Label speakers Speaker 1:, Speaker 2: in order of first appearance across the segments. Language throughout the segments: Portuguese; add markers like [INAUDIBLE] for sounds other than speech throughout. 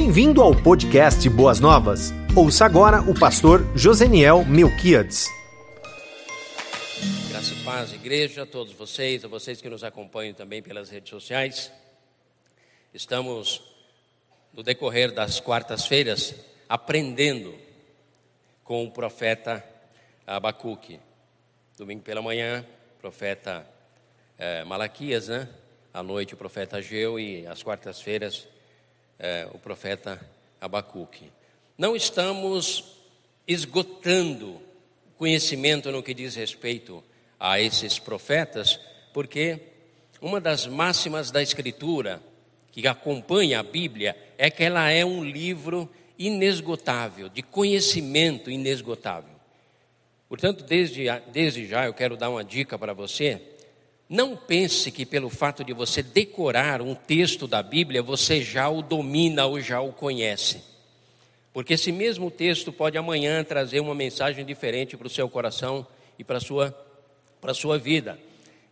Speaker 1: Bem-vindo ao podcast Boas Novas. Ouça agora o pastor Joseniel Melquiades.
Speaker 2: Graça e paz, igreja, a todos vocês, a vocês que nos acompanham também pelas redes sociais. Estamos, no decorrer das quartas-feiras, aprendendo com o profeta Abacuque. Domingo pela manhã, profeta é, Malaquias, né? À noite, o profeta Ageu e às quartas-feiras, é, o profeta Abacuque. Não estamos esgotando conhecimento no que diz respeito a esses profetas, porque uma das máximas da Escritura que acompanha a Bíblia é que ela é um livro inesgotável, de conhecimento inesgotável. Portanto, desde, desde já eu quero dar uma dica para você. Não pense que pelo fato de você decorar um texto da Bíblia, você já o domina ou já o conhece. Porque esse mesmo texto pode amanhã trazer uma mensagem diferente para o seu coração e para a sua, para a sua vida.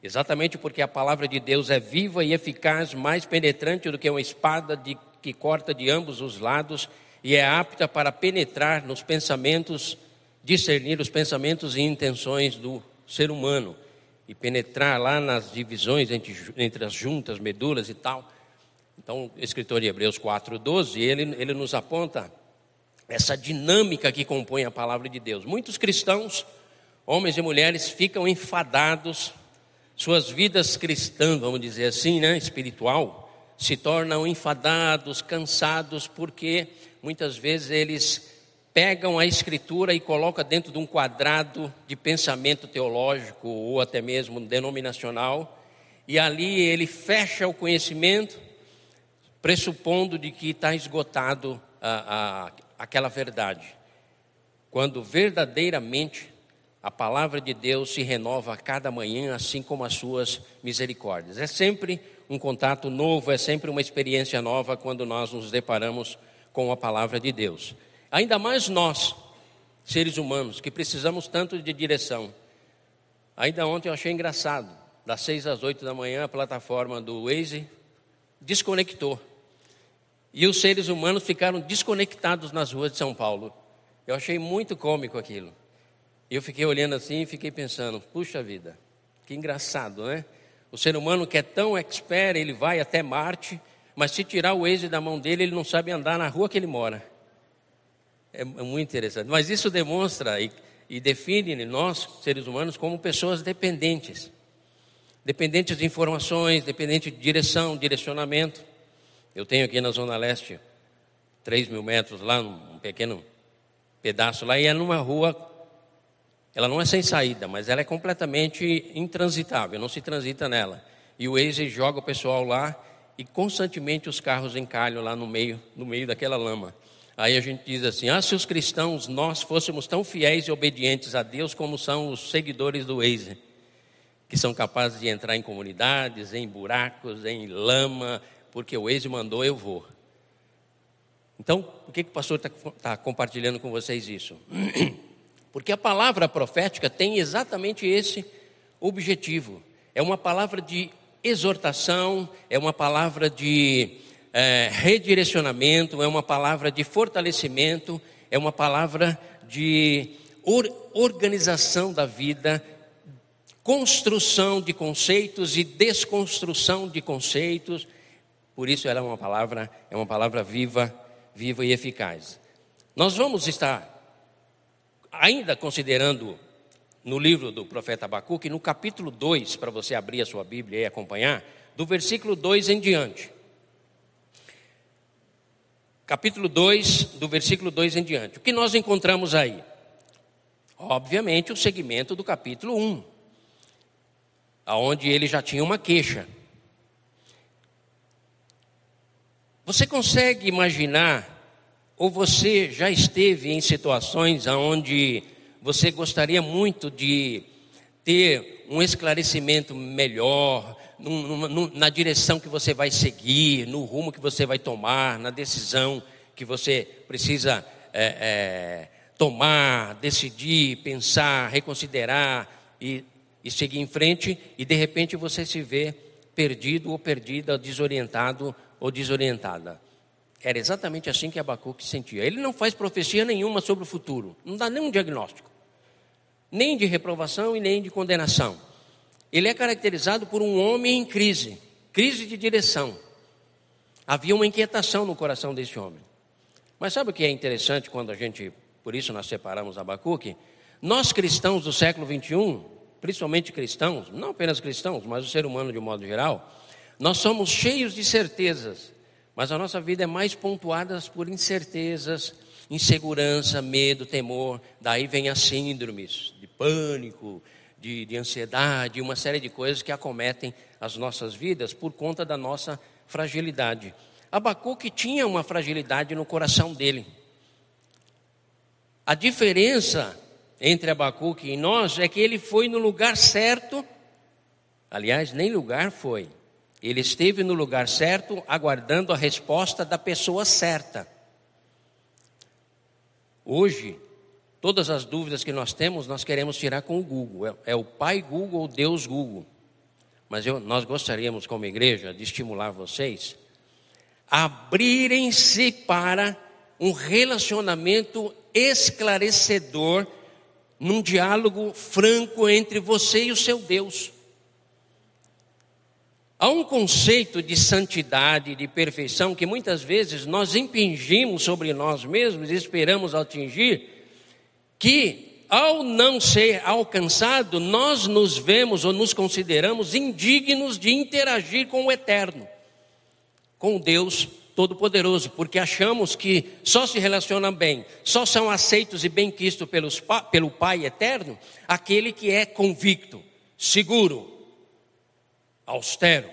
Speaker 2: Exatamente porque a palavra de Deus é viva e eficaz, mais penetrante do que uma espada de, que corta de ambos os lados e é apta para penetrar nos pensamentos, discernir os pensamentos e intenções do ser humano e penetrar lá nas divisões entre, entre as juntas, medulas e tal. Então, o escritor de Hebreus 4,12, ele, ele nos aponta essa dinâmica que compõe a palavra de Deus. Muitos cristãos, homens e mulheres, ficam enfadados, suas vidas cristãs, vamos dizer assim, né, espiritual, se tornam enfadados, cansados, porque muitas vezes eles pegam a escritura e colocam dentro de um quadrado de pensamento teológico ou até mesmo denominacional, e ali ele fecha o conhecimento, pressupondo de que está esgotado a, a, aquela verdade. Quando verdadeiramente a palavra de Deus se renova a cada manhã, assim como as suas misericórdias. É sempre um contato novo, é sempre uma experiência nova quando nós nos deparamos com a palavra de Deus. Ainda mais nós, seres humanos, que precisamos tanto de direção. Ainda ontem eu achei engraçado, das seis às oito da manhã, a plataforma do Waze desconectou. E os seres humanos ficaram desconectados nas ruas de São Paulo. Eu achei muito cômico aquilo. Eu fiquei olhando assim e fiquei pensando, puxa vida, que engraçado, né? O ser humano que é tão expert, ele vai até Marte, mas se tirar o Waze da mão dele, ele não sabe andar na rua que ele mora. É, é muito interessante. Mas isso demonstra e, e define nós, seres humanos, como pessoas dependentes. Dependentes de informações, dependentes de direção, direcionamento. Eu tenho aqui na Zona Leste, 3 mil metros lá, um pequeno pedaço lá, e é numa rua, ela não é sem saída, mas ela é completamente intransitável, não se transita nela. E o Waze joga o pessoal lá e constantemente os carros encalham lá no meio, no meio daquela lama. Aí a gente diz assim: ah, se os cristãos nós fôssemos tão fiéis e obedientes a Deus como são os seguidores do Waze, que são capazes de entrar em comunidades, em buracos, em lama, porque o Waze mandou, eu vou. Então, por que, que o pastor está tá compartilhando com vocês isso? [CLEARS THROAT] Porque a palavra profética tem exatamente esse objetivo. É uma palavra de exortação, é uma palavra de é, redirecionamento, é uma palavra de fortalecimento, é uma palavra de or, organização da vida, construção de conceitos e desconstrução de conceitos. Por isso ela é uma palavra, é uma palavra viva, viva e eficaz. Nós vamos estar ainda considerando no livro do profeta Abacuque, no capítulo 2, para você abrir a sua Bíblia e acompanhar, do versículo 2 em diante capítulo 2, do versículo 2 em diante. O que nós encontramos aí? Obviamente, o segmento do capítulo 1, aonde ele já tinha uma queixa. Você consegue imaginar, ou você já esteve em situações onde você gostaria muito de ter um esclarecimento melhor, na direção que você vai seguir, no rumo que você vai tomar, na decisão que você precisa é, é, tomar, decidir, pensar, reconsiderar e, e seguir em frente, e de repente você se vê perdido ou perdida, desorientado ou desorientada. Era exatamente assim que Abacuque sentia. Ele não faz profecia nenhuma sobre o futuro, não dá nenhum diagnóstico, nem de reprovação e nem de condenação. Ele é caracterizado por um homem em crise, crise de direção. Havia uma inquietação no coração desse homem. Mas sabe o que é interessante quando a gente, por isso nós separamos Abacuque? Nós cristãos do século 21, principalmente cristãos, não apenas cristãos, mas o ser humano de um modo geral, nós somos cheios de certezas, mas a nossa vida é mais pontuada por incertezas, insegurança, medo, temor. Daí vem as síndromes de pânico, de, de ansiedade, uma série de coisas que acometem as nossas vidas por conta da nossa fragilidade. Abacuque tinha uma fragilidade no coração dele. A diferença entre Abacuque e nós é que ele foi no lugar certo, aliás, nem lugar foi, ele esteve no lugar certo, aguardando a resposta da pessoa certa. Hoje, todas as dúvidas que nós temos, nós queremos tirar com o Google. É, é o Pai Google ou Deus Google. Mas eu, nós gostaríamos, como igreja, de estimular vocês a abrirem-se para um relacionamento esclarecedor, num diálogo franco entre você e o seu Deus. Há um conceito de santidade, de perfeição, que muitas vezes nós impingimos sobre nós mesmos e esperamos atingir, que ao não ser alcançado, nós nos vemos ou nos consideramos indignos de interagir com o eterno, com Deus Todo-Poderoso, porque achamos que só se relacionam bem, só são aceitos e bem-quistos pelo Pai eterno, aquele que é convicto, seguro, austero,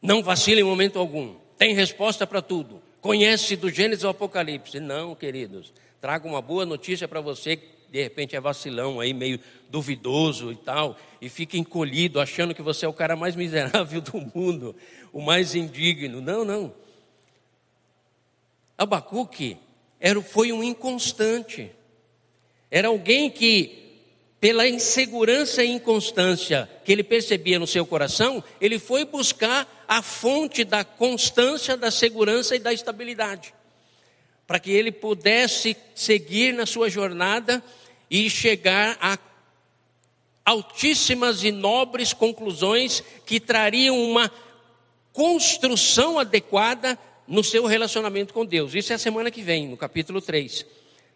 Speaker 2: não vacila em momento algum, tem resposta para tudo, conhece do Gênesis ao Apocalipse. Não, queridos, trago uma boa notícia para você que de repente é vacilão aí, meio duvidoso e tal, e fica encolhido, achando que você é o cara mais miserável [LAUGHS] do mundo, o mais indigno. Não, não. Abacuque era, foi um inconstante, era alguém que pela insegurança e inconstância que ele percebia no seu coração, ele foi buscar a fonte da constância, da segurança e da estabilidade, para que ele pudesse seguir na sua jornada e chegar a altíssimas e nobres conclusões que trariam uma construção adequada no seu relacionamento com Deus. Isso é a semana que vem, no capítulo 3.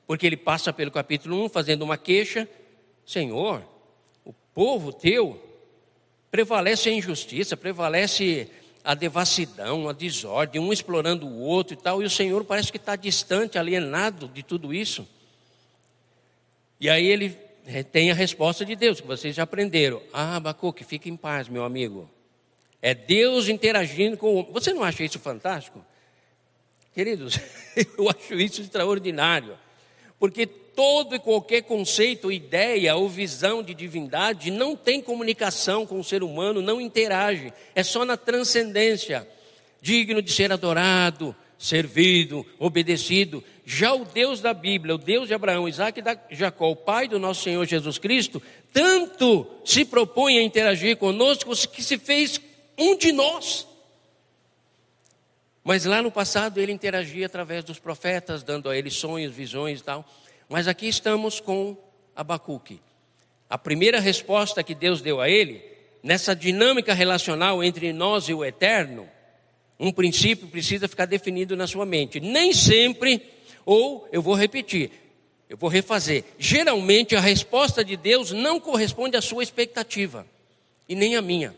Speaker 2: Porque ele passa pelo capítulo 1 fazendo uma queixa, Senhor, o povo teu prevalece a injustiça, prevalece a devassidão, a desordem, um explorando o outro e tal, e o Senhor parece que está distante, alienado de tudo isso. E aí ele tem a resposta de Deus, que vocês já aprenderam. Ah, Abacuque, fique em paz, meu amigo. É Deus interagindo com o homem. Você não acha isso fantástico? Queridos, [LAUGHS] eu acho isso extraordinário. Porque todo e qualquer conceito, ideia ou visão de divindade não tem comunicação com o ser humano, não interage, é só na transcendência, digno de ser adorado, servido, obedecido. Já o Deus da Bíblia, o Deus de Abraão, Isaac e Jacó, o Pai do nosso Senhor Jesus Cristo, tanto se propõe a interagir conosco que se fez um de nós. Mas lá no passado ele interagia através dos profetas, dando a eles sonhos, visões e tal. Mas aqui estamos com Abacuque. A primeira resposta que Deus deu a ele, nessa dinâmica relacional entre nós e o eterno, um princípio precisa ficar definido na sua mente. Nem sempre, ou eu vou repetir, eu vou refazer. Geralmente a resposta de Deus não corresponde à sua expectativa e nem à minha.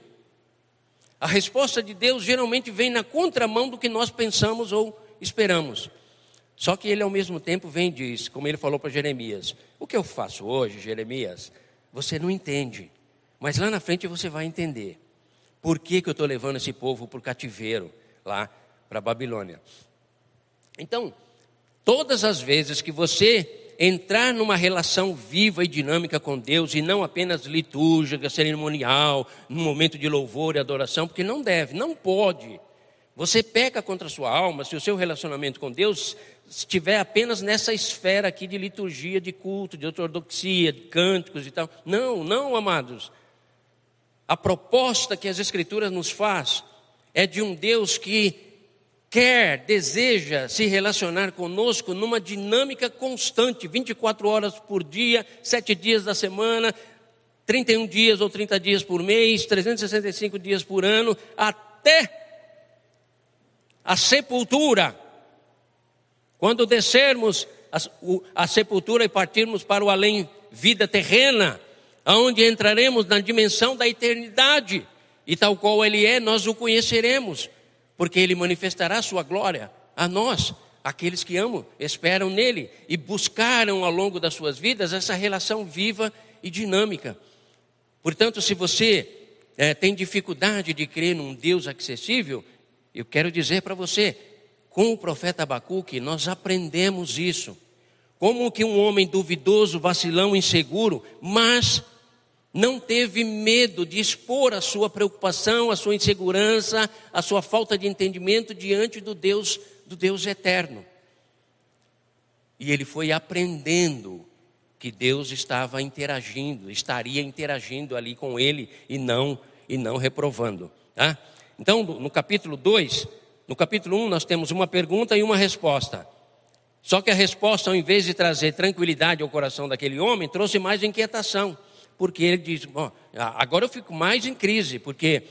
Speaker 2: A resposta de Deus geralmente vem na contramão do que nós pensamos ou esperamos. Só que ele ao mesmo tempo vem e diz, como ele falou para Jeremias: O que eu faço hoje, Jeremias, você não entende, mas lá na frente você vai entender. Por que, que eu estou levando esse povo para o cativeiro, lá para a Babilônia? Então, todas as vezes que você entrar numa relação viva e dinâmica com Deus e não apenas litúrgica, cerimonial, num momento de louvor e adoração, porque não deve, não pode. Você peca contra a sua alma se o seu relacionamento com Deus estiver apenas nessa esfera aqui de liturgia, de culto, de ortodoxia, de cânticos e tal. Não, não, amados. A proposta que as Escrituras nos faz é de um Deus que quer, deseja se relacionar conosco numa dinâmica constante, 24 horas por dia, 7 dias da semana, 31 dias ou 30 dias por mês, 365 dias por ano, até a sepultura. Quando descermos a, a sepultura e partirmos para o além, vida terrena, aonde entraremos na dimensão da eternidade, e tal qual Ele é, nós o conheceremos porque Ele manifestará Sua glória a nós, aqueles que amam, esperam nele e buscaram ao longo das suas vidas essa relação viva e dinâmica. Portanto, se você é, tem dificuldade de crer num Deus acessível, eu quero dizer para você, com o profeta Abacuque, nós aprendemos isso. Como que um homem duvidoso, vacilão, inseguro, mas não teve medo de expor a sua preocupação, a sua insegurança, a sua falta de entendimento diante do Deus, do Deus eterno. E ele foi aprendendo que Deus estava interagindo, estaria interagindo ali com ele e não e não reprovando, tá? Então, no capítulo 2, no capítulo 1 um, nós temos uma pergunta e uma resposta. Só que a resposta, ao invés de trazer tranquilidade ao coração daquele homem, trouxe mais inquietação porque ele diz: bom, agora eu fico mais em crise, porque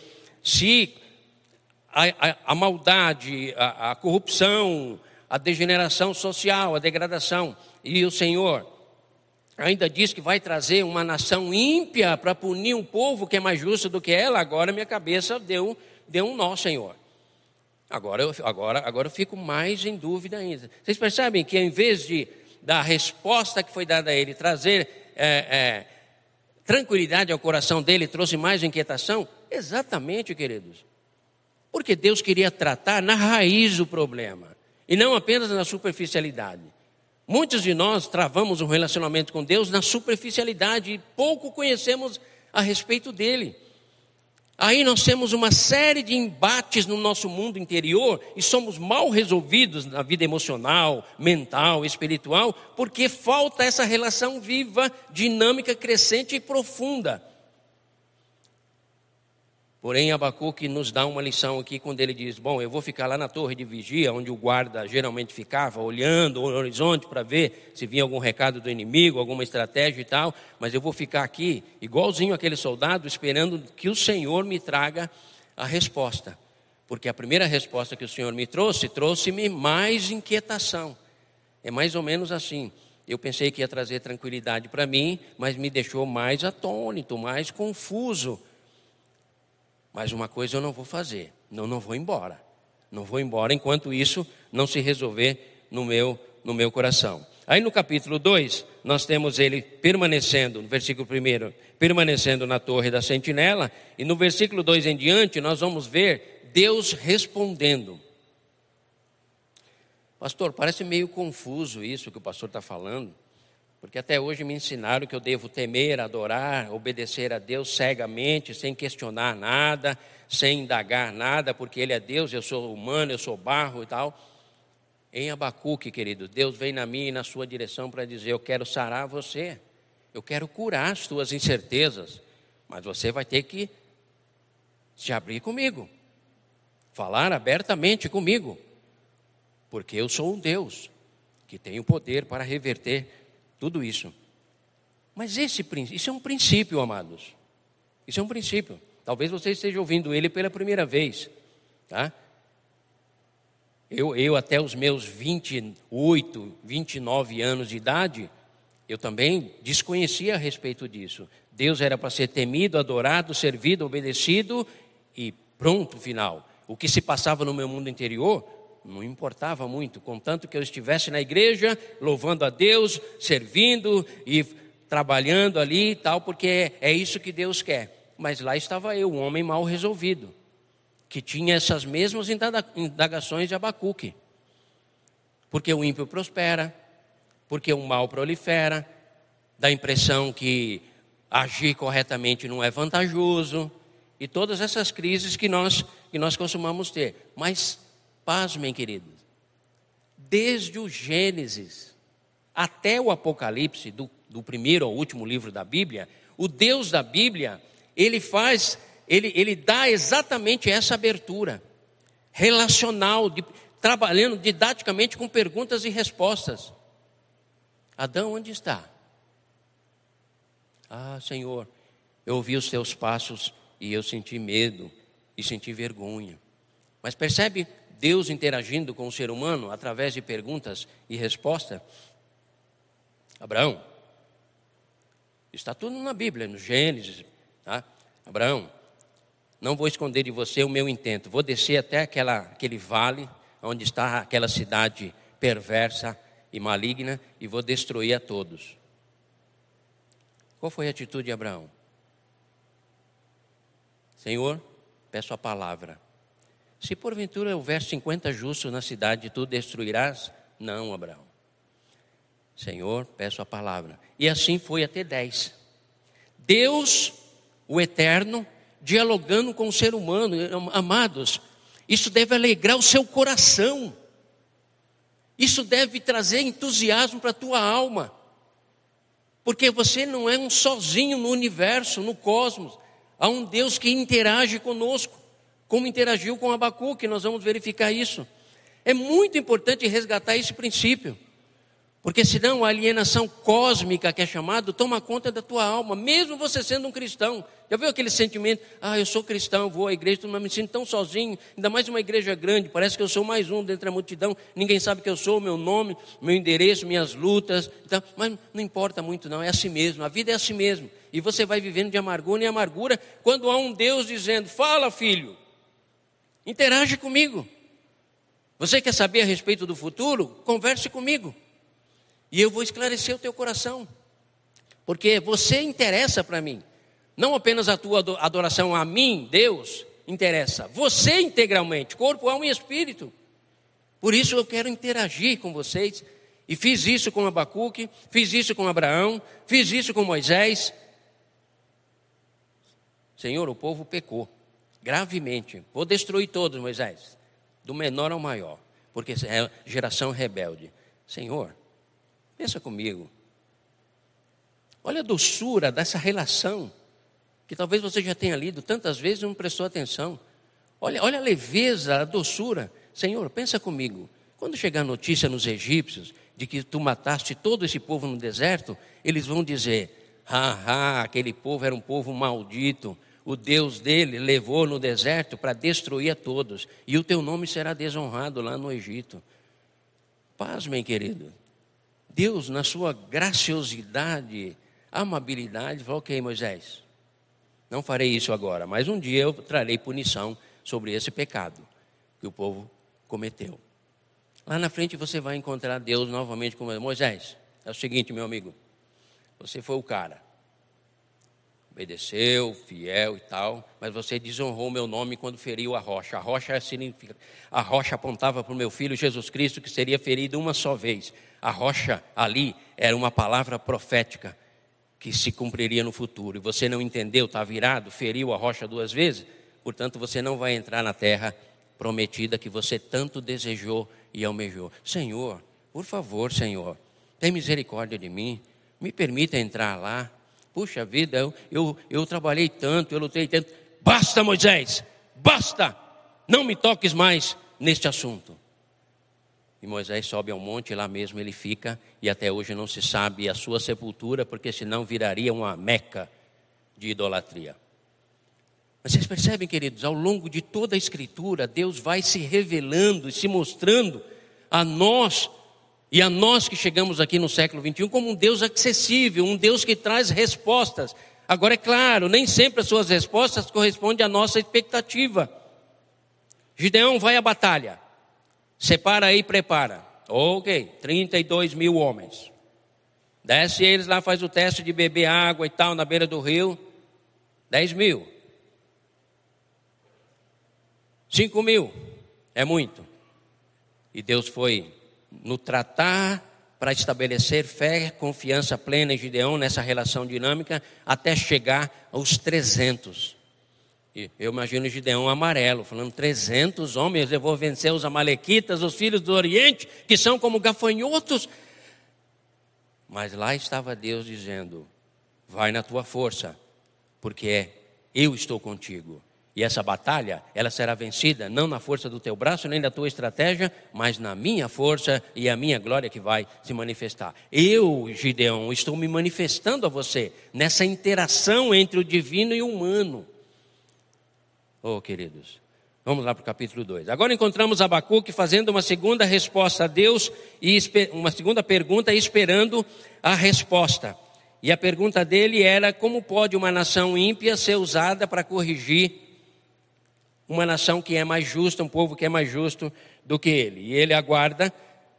Speaker 2: se a, a, a maldade, a, a corrupção, a degeneração social, a degradação, e o Senhor ainda diz que vai trazer uma nação ímpia para punir um povo que é mais justo do que ela, agora minha cabeça deu, deu um nó, Senhor. Agora eu, agora, agora eu fico mais em dúvida ainda. Vocês percebem que, em vez de da resposta que foi dada a ele trazer é, é, tranquilidade ao coração dele trouxe mais inquietação? Exatamente, queridos. Porque Deus queria tratar na raiz o problema e não apenas na superficialidade. Muitos de nós travamos um relacionamento com Deus na superficialidade e pouco conhecemos a respeito dele. Aí nós temos uma série de embates no nosso mundo interior e somos mal resolvidos na vida emocional, mental, espiritual, porque falta essa relação viva, dinâmica, crescente e profunda. Porém, Abacuque nos dá uma lição aqui quando ele diz: Bom, eu vou ficar lá na torre de vigia, onde o guarda geralmente ficava, olhando o horizonte para ver se vinha algum recado do inimigo, alguma estratégia e tal, mas eu vou ficar aqui, igualzinho aquele soldado, esperando que o Senhor me traga a resposta. Porque a primeira resposta que o Senhor me trouxe, trouxe-me mais inquietação. É mais ou menos assim. Eu pensei que ia trazer tranquilidade para mim, mas me deixou mais atônito, mais confuso mas uma coisa eu não vou fazer, não, não vou embora. Não vou embora enquanto isso não se resolver no meu, no meu coração. Aí no capítulo 2, nós temos ele permanecendo, no versículo 1, permanecendo na torre da sentinela, e no versículo 2 em diante, nós vamos ver Deus respondendo. Pastor, parece meio confuso isso que o pastor está falando. Porque até hoje me ensinaram que eu devo temer, adorar, obedecer a Deus cegamente, sem questionar nada, sem indagar nada, porque Ele é Deus, eu sou humano, eu sou barro e tal. Em Abacuque, querido, Deus vem na minha e na sua direção para dizer: Eu quero sarar você, eu quero curar as tuas incertezas, mas você vai ter que se abrir comigo, falar abertamente comigo, porque eu sou um Deus que tem o poder para reverter tudo isso. Mas esse isso é um princípio, amados. Isso é um princípio. Talvez você esteja ouvindo ele pela primeira vez, tá? Eu, eu até os meus 28, 29 anos de idade, eu também desconhecia a respeito disso. Deus era para ser temido, adorado, servido, obedecido e pronto, final. O que se passava no meu mundo interior não importava muito, contanto que eu estivesse na igreja, louvando a Deus, servindo e trabalhando ali e tal, porque é isso que Deus quer. Mas lá estava eu, um homem mal resolvido, que tinha essas mesmas indagações de Abacuque. Porque o ímpio prospera, porque o mal prolifera, dá a impressão que agir corretamente não é vantajoso, e todas essas crises que nós, que nós costumamos ter. Mas Pasmem, queridos. Desde o Gênesis até o Apocalipse, do, do primeiro ao último livro da Bíblia, o Deus da Bíblia, ele faz, ele, ele dá exatamente essa abertura relacional, de trabalhando didaticamente com perguntas e respostas. Adão, onde está? Ah, Senhor, eu ouvi os teus passos e eu senti medo e senti vergonha. Mas percebe Deus interagindo com o ser humano através de perguntas e respostas? Abraão, está tudo na Bíblia, no Gênesis, tá? Abraão, não vou esconder de você o meu intento, vou descer até aquela, aquele vale onde está aquela cidade perversa e maligna e vou destruir a todos. Qual foi a atitude de Abraão? Senhor, peço a palavra. Se porventura houver 50 justos na cidade, tu destruirás? Não, Abraão. Senhor, peço a palavra. E assim foi até 10. Deus, o eterno, dialogando com o ser humano, amados, isso deve alegrar o seu coração. Isso deve trazer entusiasmo para a tua alma. Porque você não é um sozinho no universo, no cosmos. Há um Deus que interage conosco, como interagiu com Abacuque, nós vamos verificar isso. É muito importante resgatar esse princípio. Porque senão a alienação cósmica que é chamado toma conta da tua alma, mesmo você sendo um cristão. Já viu aquele sentimento? Ah, eu sou cristão, vou à igreja, não me sinto tão sozinho, ainda mais uma igreja grande, parece que eu sou mais um dentro da multidão, ninguém sabe que eu sou, meu nome, meu endereço, minhas lutas, então, mas não importa muito não, é assim mesmo, a vida é assim mesmo. E você vai vivendo de amargura em amargura quando há um Deus dizendo: "Fala, filho. Interage comigo. Você quer saber a respeito do futuro? Converse comigo." E eu vou esclarecer o teu coração. Porque você interessa para mim. Não apenas a tua adoração a mim, Deus, interessa. Você integralmente, corpo, alma e espírito. Por isso eu quero interagir com vocês. E fiz isso com Abacuque, fiz isso com Abraão, fiz isso com Moisés. Senhor, o povo pecou gravemente. Vou destruir todos, Moisés, do menor ao maior, porque é geração rebelde. Senhor, Pensa comigo. Olha a doçura dessa relação, que talvez você já tenha lido tantas vezes e não prestou atenção. Olha, olha a leveza, a doçura. Senhor, pensa comigo. Quando chegar a notícia nos egípcios de que tu mataste todo esse povo no deserto, eles vão dizer: ah, aquele povo era um povo maldito. O Deus dele levou no deserto para destruir a todos, e o teu nome será desonrado lá no Egito. Pasmem, querido. Deus, na sua graciosidade, amabilidade, falou: Ok, Moisés, não farei isso agora, mas um dia eu trarei punição sobre esse pecado que o povo cometeu. Lá na frente você vai encontrar Deus novamente com Moisés. É o seguinte, meu amigo, você foi o cara, obedeceu, fiel e tal, mas você desonrou meu nome quando feriu a rocha. A rocha significa, a rocha apontava para o meu filho Jesus Cristo que seria ferido uma só vez. A rocha ali era uma palavra profética que se cumpriria no futuro. E você não entendeu, está virado, feriu a rocha duas vezes, portanto você não vai entrar na terra prometida que você tanto desejou e almejou. Senhor, por favor, Senhor, tem misericórdia de mim, me permita entrar lá. Puxa vida, eu, eu, eu trabalhei tanto, eu lutei tanto. Basta, Moisés, basta, não me toques mais neste assunto. E Moisés sobe ao monte, lá mesmo ele fica, e até hoje não se sabe a sua sepultura, porque senão viraria uma meca de idolatria. Mas vocês percebem, queridos, ao longo de toda a Escritura, Deus vai se revelando e se mostrando a nós e a nós que chegamos aqui no século 21 como um Deus acessível, um Deus que traz respostas. Agora, é claro, nem sempre as suas respostas correspondem à nossa expectativa. Gideão vai à batalha, separa e prepara. Ok, 32 mil homens. Desce eles lá, faz o teste de beber água e tal na beira do rio. 10 mil. 5 mil. É muito. E Deus foi no tratar para estabelecer fé, confiança plena em Gideão nessa relação dinâmica até chegar aos 300. E eu imagino Gideão amarelo, falando: 300 homens, eu vou vencer os amalequitas, os filhos do Oriente, que são como gafanhotos. Mas lá estava Deus dizendo: vai na tua força, porque eu estou contigo. E essa batalha, ela será vencida não na força do teu braço, nem da tua estratégia, mas na minha força e a minha glória que vai se manifestar. Eu, Gideão, estou me manifestando a você nessa interação entre o divino e o humano. Oh, queridos, vamos lá para o capítulo 2. Agora encontramos Abacuque fazendo uma segunda resposta a Deus e uma segunda pergunta esperando a resposta. E a pergunta dele era: como pode uma nação ímpia ser usada para corrigir uma nação que é mais justa, um povo que é mais justo do que ele. E ele aguarda,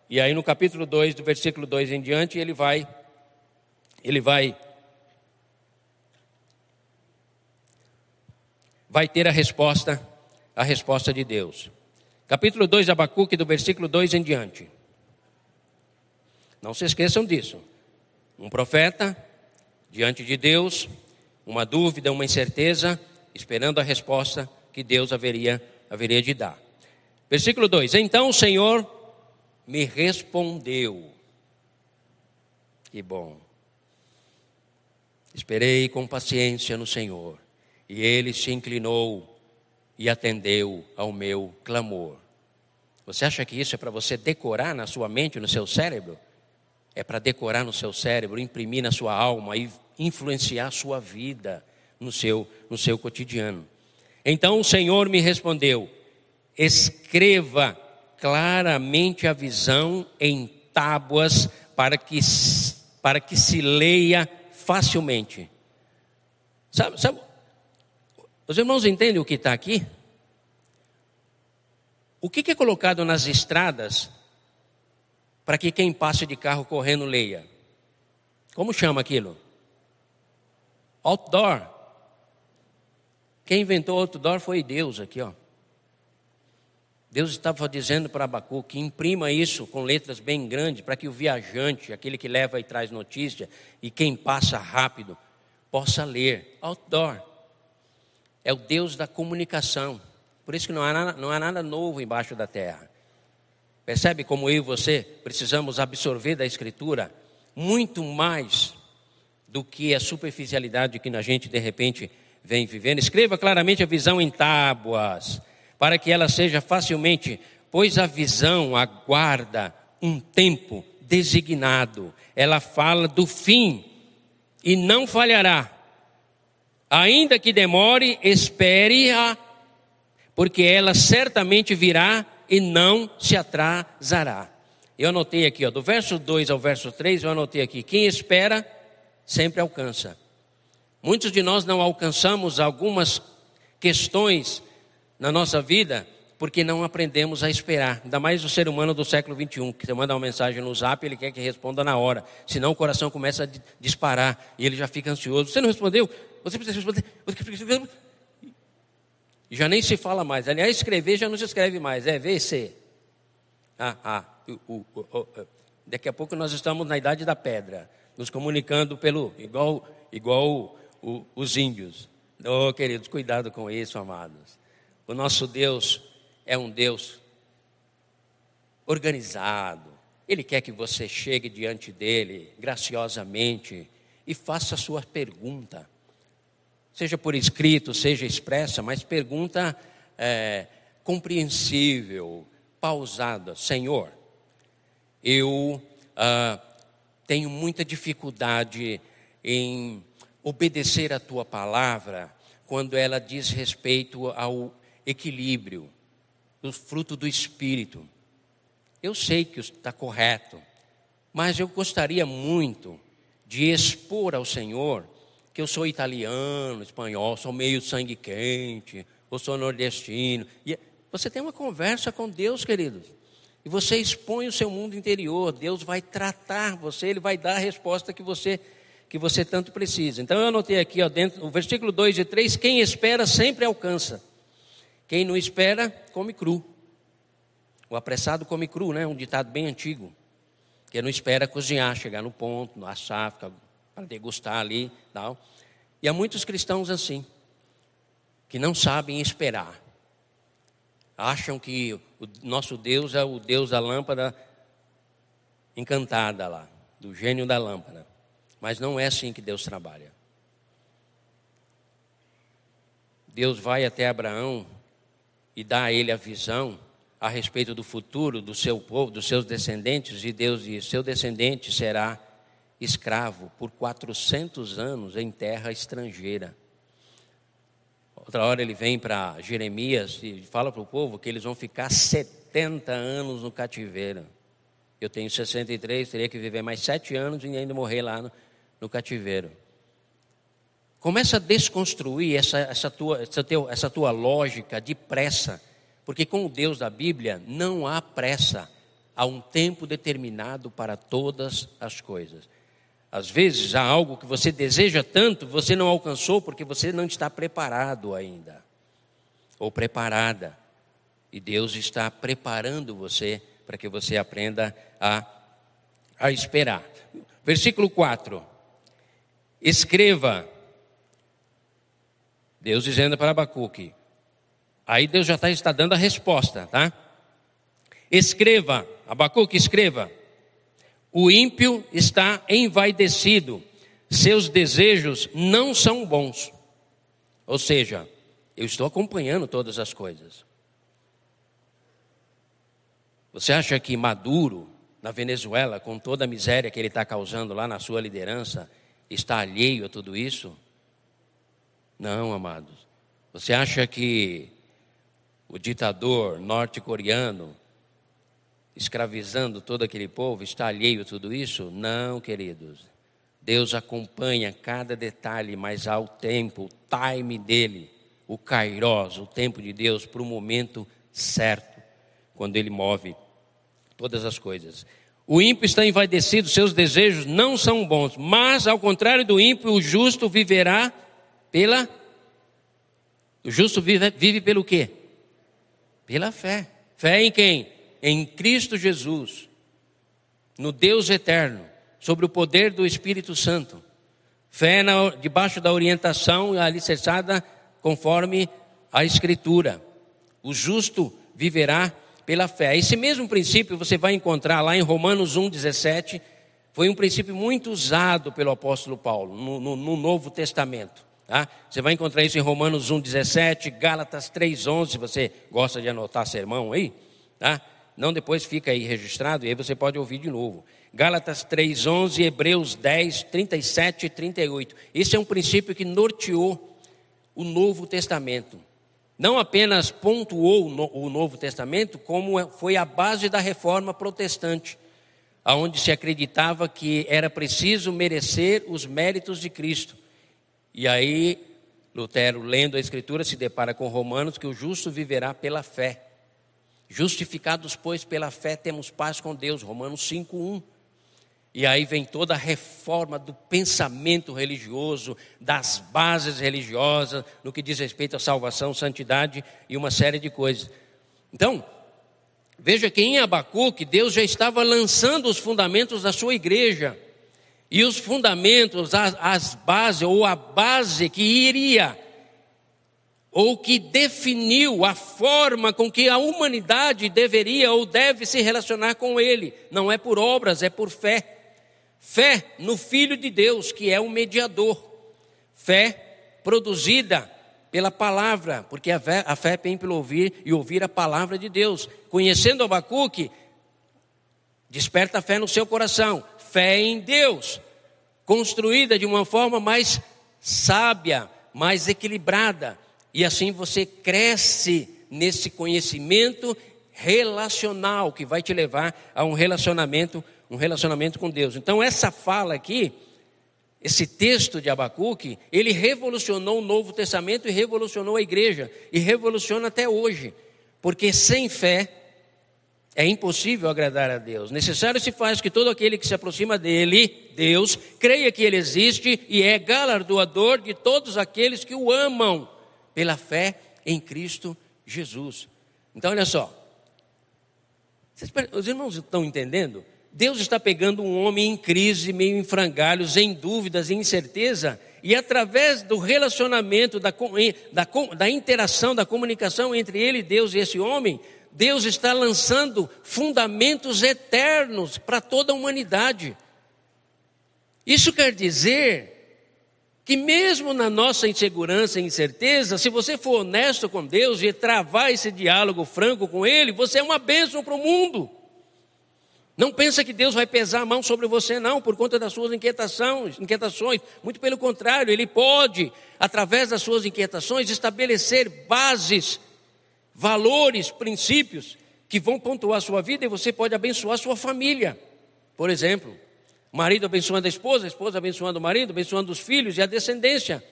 Speaker 2: e aí no capítulo 2, do versículo 2 em diante, ele vai ele vai vai ter a resposta, a resposta de Deus. Capítulo 2 de Abacuque, do versículo 2 em diante. Não se esqueçam disso. Um profeta diante de Deus, uma dúvida, uma incerteza, esperando a resposta que Deus haveria, haveria de dar. Versículo 2: Então o Senhor me respondeu. Que bom. Esperei com paciência no Senhor, e ele se inclinou e atendeu ao meu clamor. Você acha que isso é para você decorar na sua mente, no seu cérebro? É para decorar no seu cérebro, imprimir na sua alma e influenciar a sua vida no seu, no seu cotidiano. Então o Senhor me respondeu: escreva claramente a visão em tábuas para que, para que se leia facilmente. Sabe, sabe, os irmãos entendem o que está aqui? O que, que é colocado nas estradas para que quem passe de carro correndo leia? Como chama aquilo? Outdoor. Quem inventou o outdoor foi Deus aqui, ó. Deus estava dizendo para Abacuque, imprima isso com letras bem grandes, para que o viajante, aquele que leva e traz notícia, e quem passa rápido, possa ler. Outdoor. É o Deus da comunicação. Por isso que não há nada, não há nada novo embaixo da terra. Percebe como eu e você precisamos absorver da Escritura muito mais do que a superficialidade que a gente de repente vem vivendo. Escreva claramente a visão em tábuas, para que ela seja facilmente, pois a visão aguarda um tempo designado. Ela fala do fim e não falhará. Ainda que demore, espere-a, porque ela certamente virá e não se atrasará. Eu anotei aqui, ó, do verso 2 ao verso 3, eu anotei aqui: quem espera sempre alcança. Muitos de nós não alcançamos algumas questões na nossa vida porque não aprendemos a esperar. Ainda mais o ser humano do século 21, que você manda uma mensagem no zap, ele quer que responda na hora. Senão o coração começa a disparar e ele já fica ansioso. Você não respondeu? Você precisa responder. Já nem se fala mais. Aliás, escrever já não se escreve mais. É VC. Ah, ah. Uh, uh, uh, Daqui a pouco nós estamos na idade da pedra, nos comunicando pelo igual igual o, os índios. Oh, queridos, cuidado com isso, amados. O nosso Deus é um Deus organizado. Ele quer que você chegue diante dele graciosamente e faça a sua pergunta. Seja por escrito, seja expressa, mas pergunta é, compreensível, pausada. Senhor, eu ah, tenho muita dificuldade em obedecer a tua palavra quando ela diz respeito ao equilíbrio, do fruto do espírito. Eu sei que está correto, mas eu gostaria muito de expor ao Senhor que eu sou italiano, espanhol, sou meio sangue quente, ou sou nordestino. E você tem uma conversa com Deus, queridos. E você expõe o seu mundo interior. Deus vai tratar você, Ele vai dar a resposta que você que você tanto precisa. Então eu anotei aqui, ó, dentro, o versículo 2 e 3, quem espera sempre alcança. Quem não espera, come cru. O apressado come cru, né? Um ditado bem antigo. Que não espera cozinhar, chegar no ponto, no assar, ficar, para degustar ali, tal. E há muitos cristãos assim, que não sabem esperar. Acham que o nosso Deus é o Deus da lâmpada encantada lá, do gênio da lâmpada. Mas não é assim que Deus trabalha. Deus vai até Abraão e dá a ele a visão a respeito do futuro do seu povo, dos seus descendentes, e Deus diz: seu descendente será escravo por 400 anos em terra estrangeira. Outra hora ele vem para Jeremias e fala para o povo que eles vão ficar 70 anos no cativeiro. Eu tenho 63, teria que viver mais sete anos e ainda morrer lá no, cativeiro. Começa a desconstruir essa, essa, tua, essa, teu, essa tua lógica de pressa, porque com o Deus da Bíblia não há pressa, há um tempo determinado para todas as coisas. Às vezes há algo que você deseja tanto, você não alcançou porque você não está preparado ainda, ou preparada. E Deus está preparando você para que você aprenda a, a esperar. Versículo 4: Escreva, Deus dizendo para Abacuque, aí Deus já está, está dando a resposta, tá? Escreva, Abacuque, escreva o ímpio está envaidecido, seus desejos não são bons. Ou seja, eu estou acompanhando todas as coisas. Você acha que Maduro, na Venezuela, com toda a miséria que ele está causando lá na sua liderança, está alheio a tudo isso? Não, amados. Você acha que o ditador norte-coreano escravizando todo aquele povo, está alheio a tudo isso? Não, queridos. Deus acompanha cada detalhe, mas há o tempo, o time dele, o kairos, o tempo de Deus para o momento certo, quando ele move todas as coisas. O ímpio está envaidecido, seus desejos não são bons, mas ao contrário do ímpio, o justo viverá pela. O justo vive, vive pelo quê? Pela fé. Fé em quem? em Cristo Jesus, no Deus eterno, sobre o poder do Espírito Santo. Fé na, debaixo da orientação alicerçada conforme a Escritura. O justo viverá pela fé. Esse mesmo princípio você vai encontrar lá em Romanos 1,17. Foi um princípio muito usado pelo apóstolo Paulo no, no, no Novo Testamento. Tá? Você vai encontrar isso em Romanos 1,17, Gálatas 3,11. Você gosta de anotar sermão aí? Tá? não depois fica aí registrado e aí você pode ouvir de novo. Gálatas 3:11, Hebreus 10, 37 e 38. Esse é um princípio que norteou o Novo Testamento. Não apenas pontuou o Novo Testamento, como é, foi a base da reforma protestante, aonde se acreditava que era preciso merecer os méritos de Cristo. E aí Lutero, lendo a Escritura, se depara com Romanos que o justo viverá pela fé. Justificados, pois, pela fé, temos paz com Deus. Romanos 5:1. E aí vem toda a reforma do pensamento religioso, das bases religiosas, no que diz respeito à salvação, santidade e uma série de coisas. Então, veja que em Abacuque, Deus já estava lançando os fundamentos da sua igreja. E os fundamentos, as, as bases, ou a base que iria ou que definiu a forma com que a humanidade deveria ou deve se relacionar com Ele. Não é por obras, é por fé. Fé no Filho de Deus, que é o mediador. Fé produzida pela palavra, porque a fé, a fé vem pelo ouvir e ouvir a palavra de Deus. Conhecendo Abacuque, desperta a fé no seu coração. Fé em Deus, construída de uma forma mais sábia, mais equilibrada e assim você cresce nesse conhecimento relacional que vai te levar a um relacionamento, um relacionamento com Deus. Então essa fala aqui, esse texto de Abacuque, ele revolucionou o Novo Testamento e revolucionou a igreja e revoluciona até hoje, porque sem fé é impossível agradar a Deus. Necessário se faz que todo aquele que se aproxima dele, Deus, creia que ele existe e é galardoador de todos aqueles que o amam pela fé em Cristo Jesus. Então, olha só. Os irmãos estão entendendo? Deus está pegando um homem em crise, meio em frangalhos, em dúvidas, em incerteza, e através do relacionamento, da, da, da interação, da comunicação entre ele, Deus e esse homem, Deus está lançando fundamentos eternos para toda a humanidade. Isso quer dizer que mesmo na nossa insegurança e incerteza, se você for honesto com Deus e travar esse diálogo franco com Ele, você é uma bênção para o mundo. Não pensa que Deus vai pesar a mão sobre você, não, por conta das suas inquietações, inquietações. Muito pelo contrário, Ele pode, através das suas inquietações, estabelecer bases, valores, princípios que vão pontuar a sua vida e você pode abençoar a sua família. Por exemplo, o marido abençoando a esposa, a esposa abençoando o marido, abençoando os filhos e a descendência.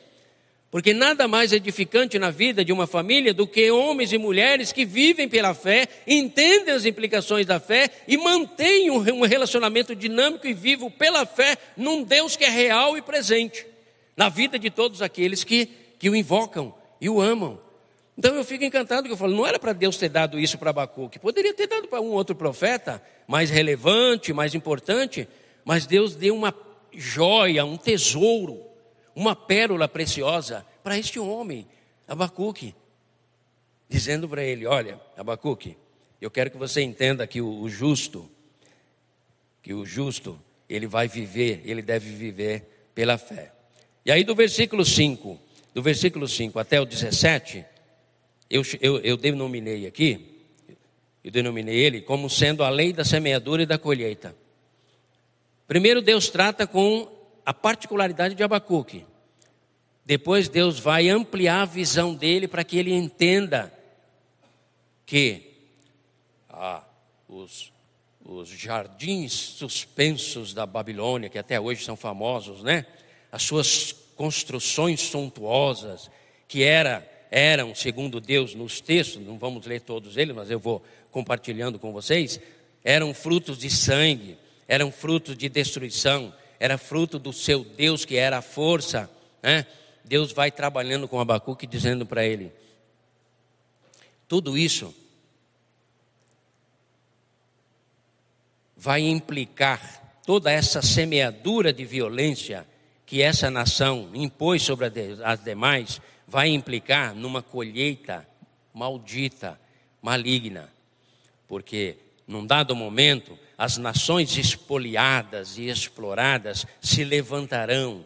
Speaker 2: Porque nada mais edificante na vida de uma família do que homens e mulheres que vivem pela fé, entendem as implicações da fé e mantêm um relacionamento dinâmico e vivo pela fé num Deus que é real e presente na vida de todos aqueles que, que o invocam e o amam. Então eu fico encantado que eu falo, não era para Deus ter dado isso para Abacuque, poderia ter dado para um outro profeta mais relevante, mais importante, mas Deus deu uma joia, um tesouro uma pérola preciosa para este homem, Abacuque, dizendo para ele: Olha, Abacuque, eu quero que você entenda que o, justo, que o justo, ele vai viver, ele deve viver pela fé. E aí do versículo 5, do versículo 5 até o 17, eu, eu, eu denominei aqui, eu denominei ele como sendo a lei da semeadura e da colheita. Primeiro Deus trata com a particularidade de Abacuque. Depois Deus vai ampliar a visão dele para que ele entenda que ah, os, os jardins suspensos da Babilônia, que até hoje são famosos, né? As suas construções suntuosas, que era, eram, segundo Deus, nos textos, não vamos ler todos eles, mas eu vou compartilhando com vocês, eram frutos de sangue, eram frutos de destruição, era fruto do seu Deus que era a força. Né? Deus vai trabalhando com Abacuque, dizendo para ele: tudo isso vai implicar toda essa semeadura de violência que essa nação impôs sobre as demais, vai implicar numa colheita maldita, maligna, porque num dado momento as nações espoliadas e exploradas se levantarão,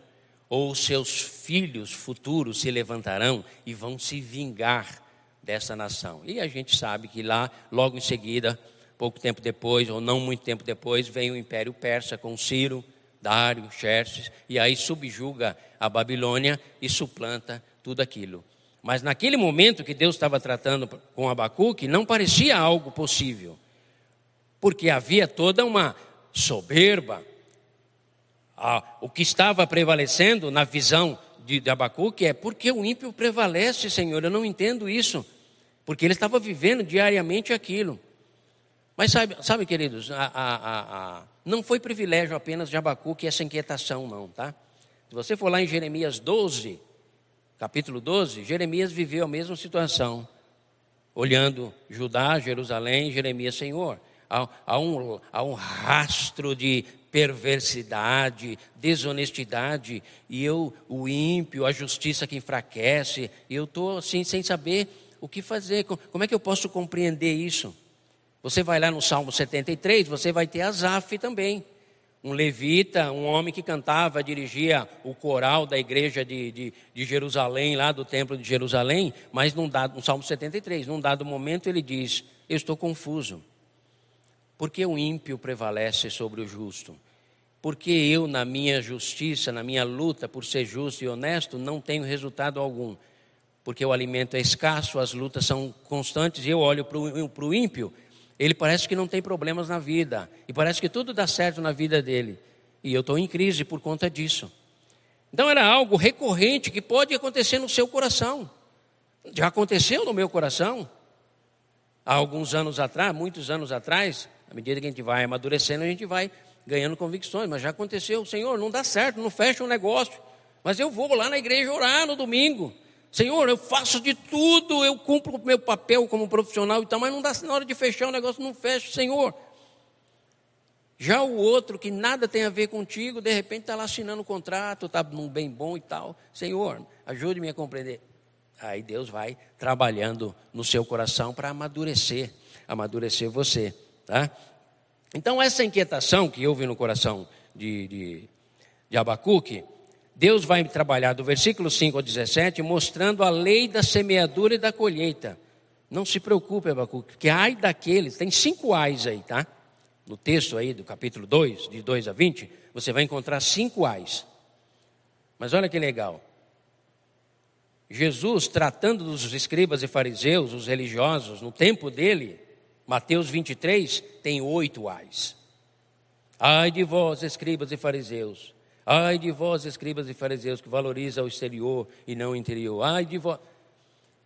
Speaker 2: ou seus filhos futuros se levantarão e vão se vingar dessa nação. E a gente sabe que lá, logo em seguida, pouco tempo depois, ou não muito tempo depois, vem o Império Persa com Ciro, Dário, Xerxes, e aí subjuga a Babilônia e suplanta tudo aquilo. Mas naquele momento que Deus estava tratando com Abacuque, não parecia algo possível porque havia toda uma soberba. Ah, o que estava prevalecendo na visão de, de Abacuque é porque o ímpio prevalece, Senhor. Eu não entendo isso, porque ele estava vivendo diariamente aquilo. Mas sabe, sabe queridos, a, a, a, não foi privilégio apenas de Abacuque essa inquietação, não, tá? Se você for lá em Jeremias 12, capítulo 12, Jeremias viveu a mesma situação, olhando Judá, Jerusalém, Jeremias, Senhor, há, um, um rastro de perversidade, desonestidade, e eu, o ímpio, a justiça que enfraquece, e eu estou assim, sem saber o que fazer, como é que eu posso compreender isso? Você vai lá no Salmo 73, você vai ter Asaf também, um levita, um homem que cantava, dirigia o coral da igreja de, de, de Jerusalém, lá do templo de Jerusalém, mas num dado, no Salmo 73, num dado momento ele diz: Eu estou confuso. Porque o ímpio prevalece sobre o justo? Porque eu, na minha justiça, na minha luta por ser justo e honesto, não tenho resultado algum. Porque o alimento é escasso, as lutas são constantes, e eu olho para o ímpio, ele parece que não tem problemas na vida, e parece que tudo dá certo na vida dele. E eu estou em crise por conta disso. Então era algo recorrente que pode acontecer no seu coração. Já aconteceu no meu coração. Há alguns anos atrás, muitos anos atrás, à medida que a gente vai amadurecendo, a gente vai ganhando convicções. Mas já aconteceu, Senhor, não dá certo, não fecha o um negócio. Mas eu vou lá na igreja orar no domingo. Senhor, eu faço de tudo, eu cumpro o meu papel como profissional e tal, mas não dá na hora de fechar o negócio, não fecha, Senhor. Já o outro que nada tem a ver contigo, de repente está lá assinando um contrato, está num bem bom e tal. Senhor, ajude-me a compreender. Aí Deus vai trabalhando no seu coração para amadurecer, amadurecer você. Tá? Então, essa inquietação que houve no coração de, de, de Abacuque, Deus vai trabalhar do versículo 5 ao 17, mostrando a lei da semeadura e da colheita. Não se preocupe, Abacuque, porque ai daqueles, tem cinco ais aí, tá? No texto aí do capítulo 2, de 2 a 20, você vai encontrar cinco ais. Mas olha que legal. Jesus, tratando dos escribas e fariseus, os religiosos, no tempo dele, Mateus 23, tem oito ais. Ai de vós, escribas e fariseus, Ai de vós, escribas e fariseus, que valoriza o exterior e não o interior. Ai de vós.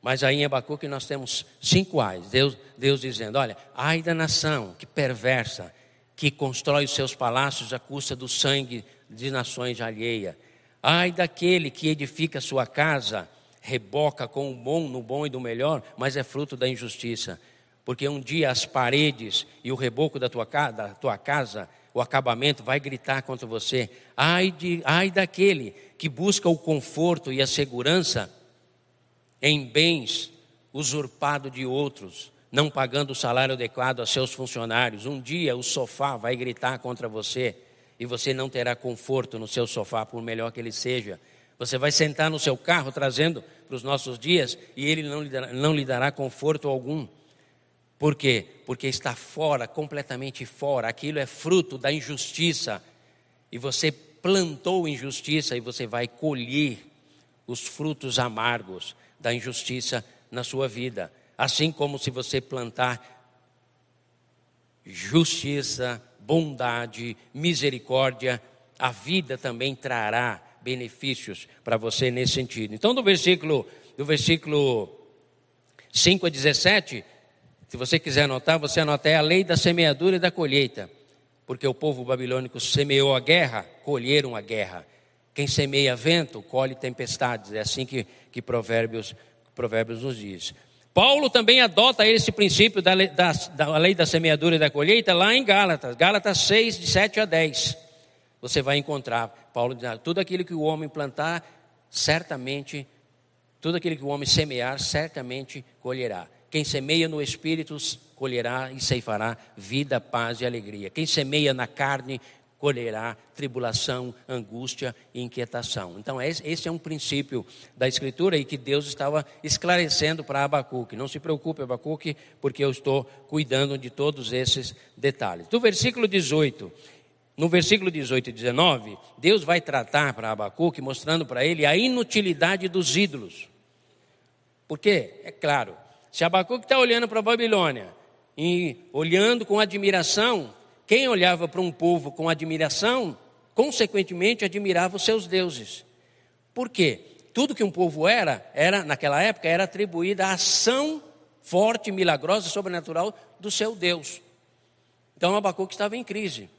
Speaker 2: Mas aí em Abacuque nós temos cinco ais. Deus, Deus dizendo: olha, ai da nação que perversa, que constrói os seus palácios à custa do sangue de nações alheia. Ai daquele que edifica sua casa, reboca com o bom no bom e do melhor, mas é fruto da injustiça. Porque um dia as paredes e o reboco da tua, da tua casa o acabamento vai gritar contra você. Ai, de, ai daquele que busca o conforto e a segurança em bens usurpado de outros, não pagando o salário adequado a seus funcionários. Um dia o sofá vai gritar contra você e você não terá conforto no seu sofá, por melhor que ele seja. Você vai sentar no seu carro trazendo para os nossos dias e ele não lhe dará, não lhe dará conforto algum. Por quê? Porque está fora, completamente fora. Aquilo é fruto da injustiça. E você plantou injustiça e você vai colher os frutos amargos da injustiça na sua vida. Assim como se você plantar justiça, bondade, misericórdia, a vida também trará benefícios para você nesse sentido. Então, do versículo, do versículo 5 a 17, se você quiser anotar, você anota é a lei da semeadura e da colheita. Porque o povo babilônico semeou a guerra, colheram a guerra. Quem semeia vento, colhe tempestades. É assim que, que provérbios, provérbios nos diz. Paulo também adota esse princípio da lei da, da lei da semeadura e da colheita lá em Gálatas. Gálatas 6, de 7 a 10. Você vai encontrar, Paulo diz, tudo aquilo que o homem plantar, certamente, tudo aquilo que o homem semear, certamente colherá. Quem semeia no espírito colherá e ceifará vida, paz e alegria. Quem semeia na carne colherá tribulação, angústia e inquietação. Então, esse é um princípio da Escritura e que Deus estava esclarecendo para Abacuque. Não se preocupe, Abacuque, porque eu estou cuidando de todos esses detalhes. Do versículo 18, no versículo 18 e 19, Deus vai tratar para Abacuque, mostrando para ele a inutilidade dos ídolos. Porque, é claro, se Abacuque está olhando para a Babilônia e olhando com admiração, quem olhava para um povo com admiração, consequentemente admirava os seus deuses. Por quê? Tudo que um povo era, era naquela época, era atribuída à ação forte, milagrosa, sobrenatural do seu Deus. Então Abacuque estava em crise.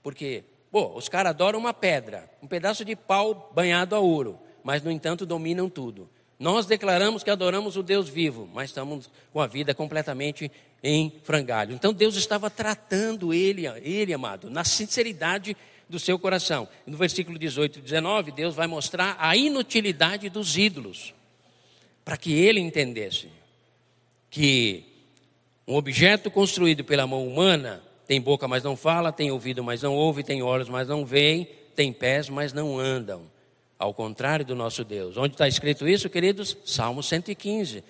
Speaker 2: Porque, pô, os caras adoram uma pedra, um pedaço de pau banhado a ouro, mas no entanto dominam tudo. Nós declaramos que adoramos o Deus vivo, mas estamos com a vida completamente em frangalho. Então Deus estava tratando ele, ele amado, na sinceridade do seu coração. No versículo 18 e 19, Deus vai mostrar a inutilidade dos ídolos, para que ele entendesse que um objeto construído pela mão humana tem boca, mas não fala, tem ouvido, mas não ouve, tem olhos, mas não veem, tem pés, mas não andam ao contrário do nosso Deus. Onde está escrito isso, queridos? Salmo 115.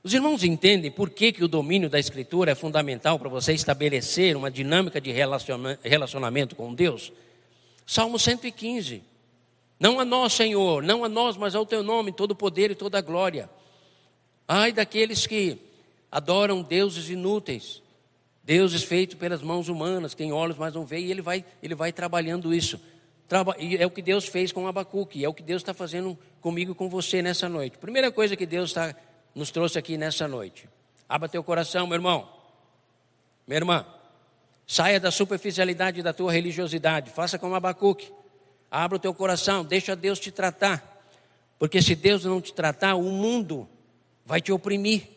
Speaker 2: Os irmãos entendem por que, que o domínio da Escritura é fundamental para você estabelecer uma dinâmica de relacionamento com Deus? Salmo 115. Não a nós, Senhor, não a nós, mas ao teu nome, todo o poder e toda a glória. Ai daqueles que adoram deuses inúteis, deuses feitos pelas mãos humanas, quem olhos mas não vê, e ele vai, ele vai trabalhando isso. E é o que Deus fez com Abacuque, é o que Deus está fazendo comigo e com você nessa noite. Primeira coisa que Deus está, nos trouxe aqui nessa noite. Abra teu coração, meu irmão. Minha irmã. Saia da superficialidade da tua religiosidade. Faça como Abacuque. Abra o teu coração, deixa Deus te tratar. Porque se Deus não te tratar, o mundo vai te oprimir.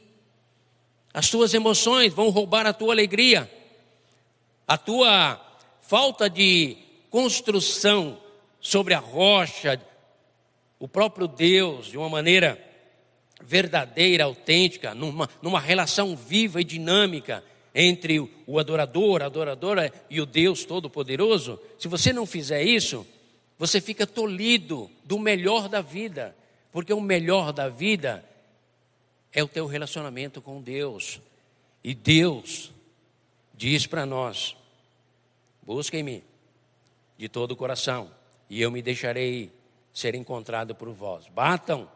Speaker 2: As tuas emoções vão roubar a tua alegria. A tua falta de construção sobre a rocha, o próprio Deus, de uma maneira verdadeira, autêntica, numa, numa relação viva e dinâmica entre o adorador, a adoradora e o Deus Todo-Poderoso, se você não fizer isso, você fica tolhido do melhor da vida, porque o melhor da vida é o teu relacionamento com Deus. E Deus diz para nós: busquem-me de todo o coração, e eu me deixarei ser encontrado por vós. Batam,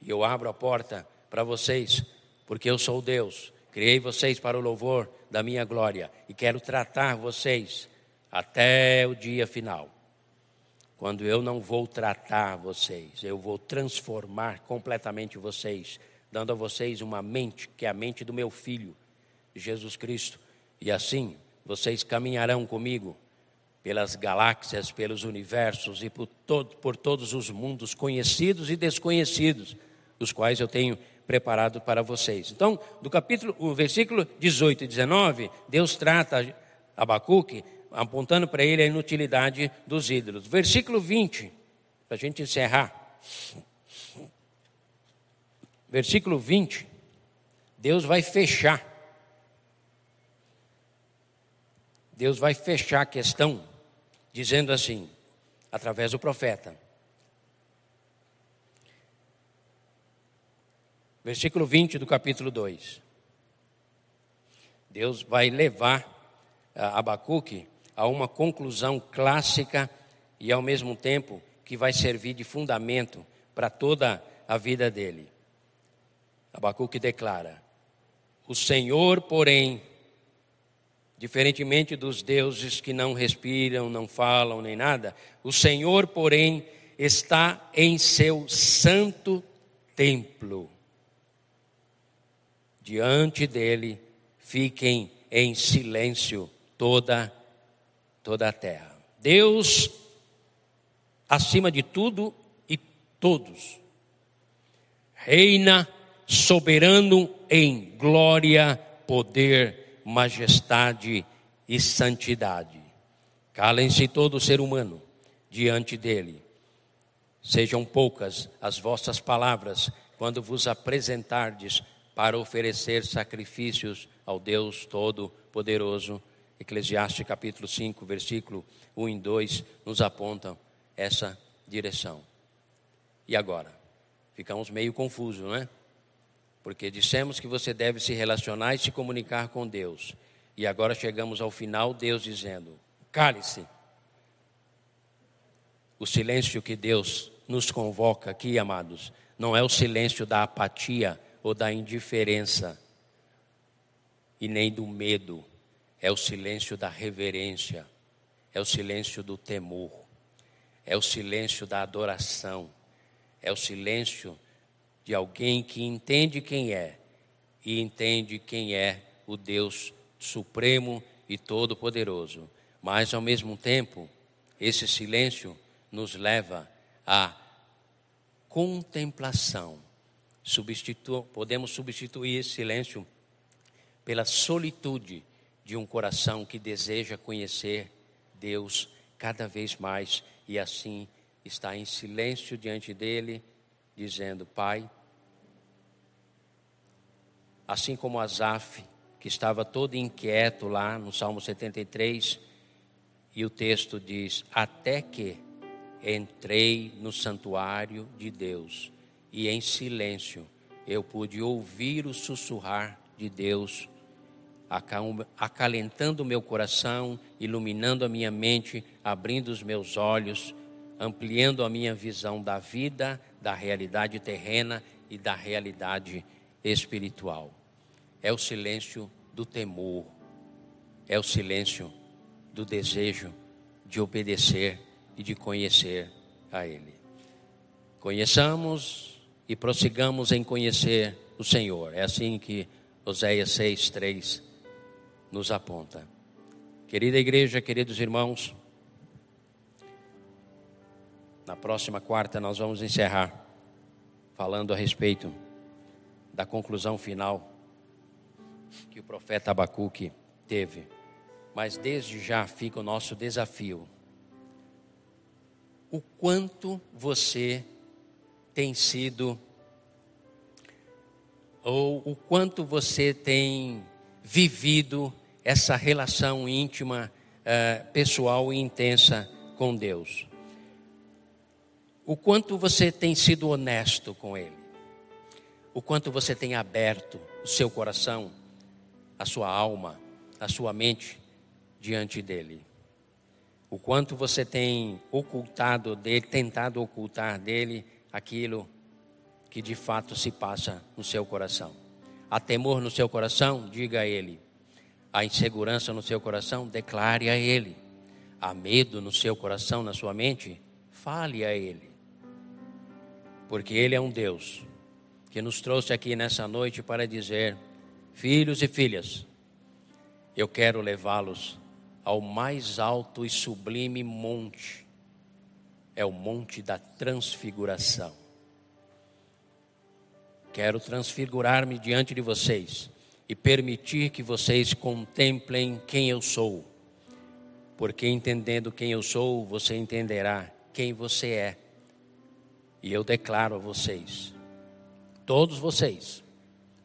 Speaker 2: e eu abro a porta para vocês, porque eu sou Deus. Criei vocês para o louvor da minha glória e quero tratar vocês até o dia final. Quando eu não vou tratar vocês, eu vou transformar completamente vocês, dando a vocês uma mente que é a mente do meu filho, Jesus Cristo. E assim vocês caminharão comigo pelas galáxias, pelos universos e por, todo, por todos os mundos conhecidos e desconhecidos, os quais eu tenho preparado para vocês. Então, do capítulo, o versículo 18 e 19, Deus trata Abacuque apontando para ele a inutilidade dos ídolos. Versículo 20, para a gente encerrar. Versículo 20, Deus vai fechar. Deus vai fechar a questão dizendo assim, através do profeta. Versículo 20 do capítulo 2. Deus vai levar Abacuque a uma conclusão clássica e ao mesmo tempo que vai servir de fundamento para toda a vida dele. Abacuque declara: O Senhor, porém, diferentemente dos deuses que não respiram, não falam nem nada, o Senhor, porém, está em seu santo templo. Diante dele fiquem em silêncio toda toda a terra. Deus acima de tudo e todos. Reina soberano em glória, poder majestade e santidade. Calem-se todo ser humano diante dele. Sejam poucas as vossas palavras quando vos apresentardes para oferecer sacrifícios ao Deus Todo-Poderoso. Eclesiastes capítulo 5, versículo 1 e 2 nos apontam essa direção. E agora? Ficamos meio confusos, não é? Porque dissemos que você deve se relacionar e se comunicar com Deus. E agora chegamos ao final, Deus dizendo: cale-se. O silêncio que Deus nos convoca aqui, amados, não é o silêncio da apatia ou da indiferença, e nem do medo, é o silêncio da reverência, é o silêncio do temor, é o silêncio da adoração, é o silêncio de alguém que entende quem é e entende quem é o Deus supremo e todo-poderoso. Mas ao mesmo tempo, esse silêncio nos leva à contemplação. Substitu podemos substituir esse silêncio pela solitude de um coração que deseja conhecer Deus cada vez mais e assim está em silêncio diante dele, dizendo: Pai, assim como Asaf, que estava todo inquieto lá no Salmo 73, e o texto diz: Até que entrei no santuário de Deus e em silêncio eu pude ouvir o sussurrar de Deus, acalentando o meu coração, iluminando a minha mente, abrindo os meus olhos, ampliando a minha visão da vida, da realidade terrena e da realidade espiritual é o silêncio do temor, é o silêncio do desejo de obedecer e de conhecer a Ele. Conheçamos e prossigamos em conhecer o Senhor. É assim que Oséias 6, 3 nos aponta. Querida igreja, queridos irmãos, na próxima quarta nós vamos encerrar falando a respeito da conclusão final que o profeta Abacuque teve. Mas desde já fica o nosso desafio. O quanto você tem sido, ou o quanto você tem vivido essa relação íntima, uh, pessoal e intensa com Deus. O quanto você tem sido honesto com Ele, o quanto você tem aberto o seu coração, a sua alma, a sua mente diante dele. O quanto você tem ocultado dele, tentado ocultar dele aquilo que de fato se passa no seu coração. Há temor no seu coração? Diga a ele. Há insegurança no seu coração? Declare a ele. Há medo no seu coração, na sua mente? Fale a ele porque Ele é um Deus que nos trouxe aqui nessa noite para dizer: filhos e filhas, eu quero levá-los ao mais alto e sublime monte, é o monte da transfiguração. Quero transfigurar-me diante de vocês e permitir que vocês contemplem quem eu sou, porque entendendo quem eu sou, você entenderá quem você é. E eu declaro a vocês, todos vocês,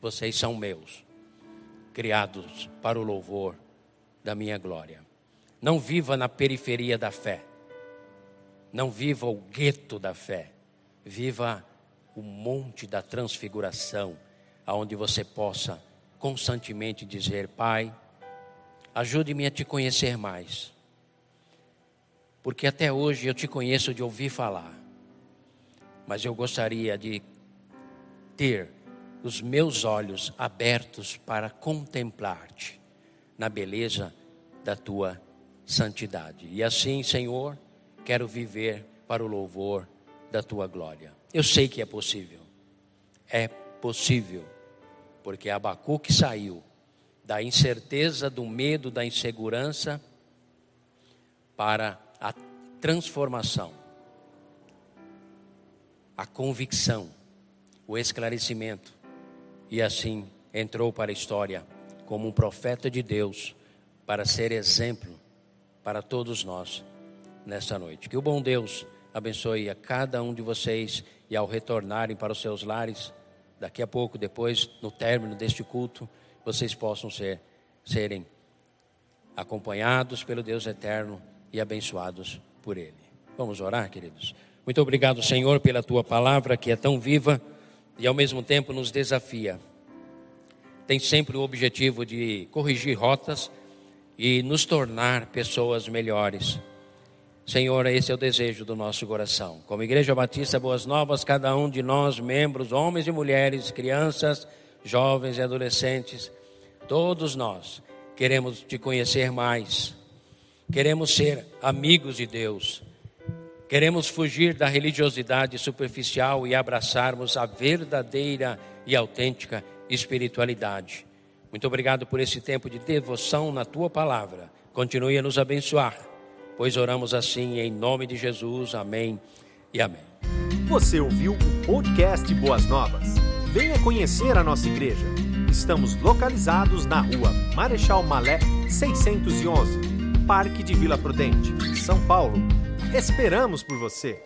Speaker 2: vocês são meus, criados para o louvor da minha glória. Não viva na periferia da fé, não viva o gueto da fé, viva o monte da transfiguração, aonde você possa constantemente dizer: Pai, ajude-me a te conhecer mais, porque até hoje eu te conheço de ouvir falar. Mas eu gostaria de ter os meus olhos abertos para contemplar-te na beleza da tua santidade. E assim, Senhor, quero viver para o louvor da tua glória. Eu sei que é possível. É possível, porque Abacuque saiu da incerteza, do medo, da insegurança para a transformação a convicção, o esclarecimento, e assim entrou para a história como um profeta de Deus para ser exemplo para todos nós nesta noite. Que o bom Deus abençoe a cada um de vocês e ao retornarem para os seus lares, daqui a pouco, depois, no término deste culto, vocês possam ser, serem acompanhados pelo Deus eterno e abençoados por Ele. Vamos orar, queridos? Muito obrigado, Senhor, pela tua palavra que é tão viva e ao mesmo tempo nos desafia. Tem sempre o objetivo de corrigir rotas e nos tornar pessoas melhores. Senhor, esse é o desejo do nosso coração. Como Igreja Batista Boas Novas, cada um de nós, membros, homens e mulheres, crianças, jovens e adolescentes, todos nós queremos te conhecer mais, queremos ser amigos de Deus Queremos fugir da religiosidade superficial e abraçarmos a verdadeira e autêntica espiritualidade. Muito obrigado por esse tempo de devoção na tua palavra. Continue a nos abençoar, pois oramos assim em nome de Jesus. Amém e amém.
Speaker 1: Você ouviu o podcast Boas Novas? Venha conhecer a nossa igreja. Estamos localizados na rua Marechal Malé 611, Parque de Vila Prudente, São Paulo Esperamos por você!